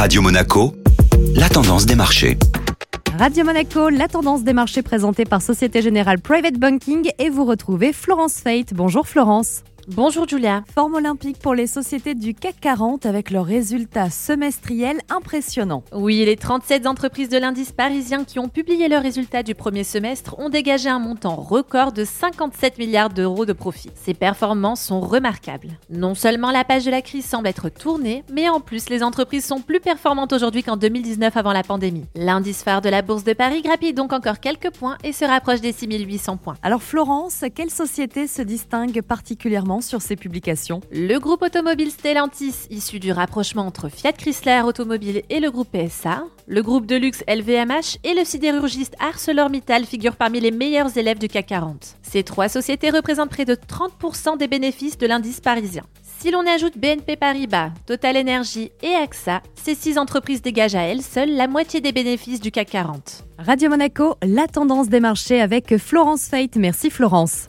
Radio Monaco, la tendance des marchés. Radio Monaco, la tendance des marchés présentée par Société Générale Private Banking et vous retrouvez Florence Fate. Bonjour Florence. Bonjour Julia. Forme olympique pour les sociétés du CAC 40 avec leurs résultats semestriels impressionnants. Oui, les 37 entreprises de l'indice parisien qui ont publié leurs résultats du premier semestre ont dégagé un montant record de 57 milliards d'euros de profit. Ces performances sont remarquables. Non seulement la page de la crise semble être tournée, mais en plus les entreprises sont plus performantes aujourd'hui qu'en 2019 avant la pandémie. L'indice phare de la Bourse de Paris grappille donc encore quelques points et se rapproche des 6800 points. Alors Florence, quelle société se distingue particulièrement sur ces publications. Le groupe automobile Stellantis, issu du rapprochement entre Fiat Chrysler Automobile et le groupe PSA, le groupe de luxe LVMH et le sidérurgiste ArcelorMittal figurent parmi les meilleurs élèves du CAC 40. Ces trois sociétés représentent près de 30% des bénéfices de l'indice parisien. Si l'on ajoute BNP Paribas, Total Energy et AXA, ces six entreprises dégagent à elles seules la moitié des bénéfices du CAC 40. Radio Monaco, la tendance des marchés avec Florence Fate. Merci Florence.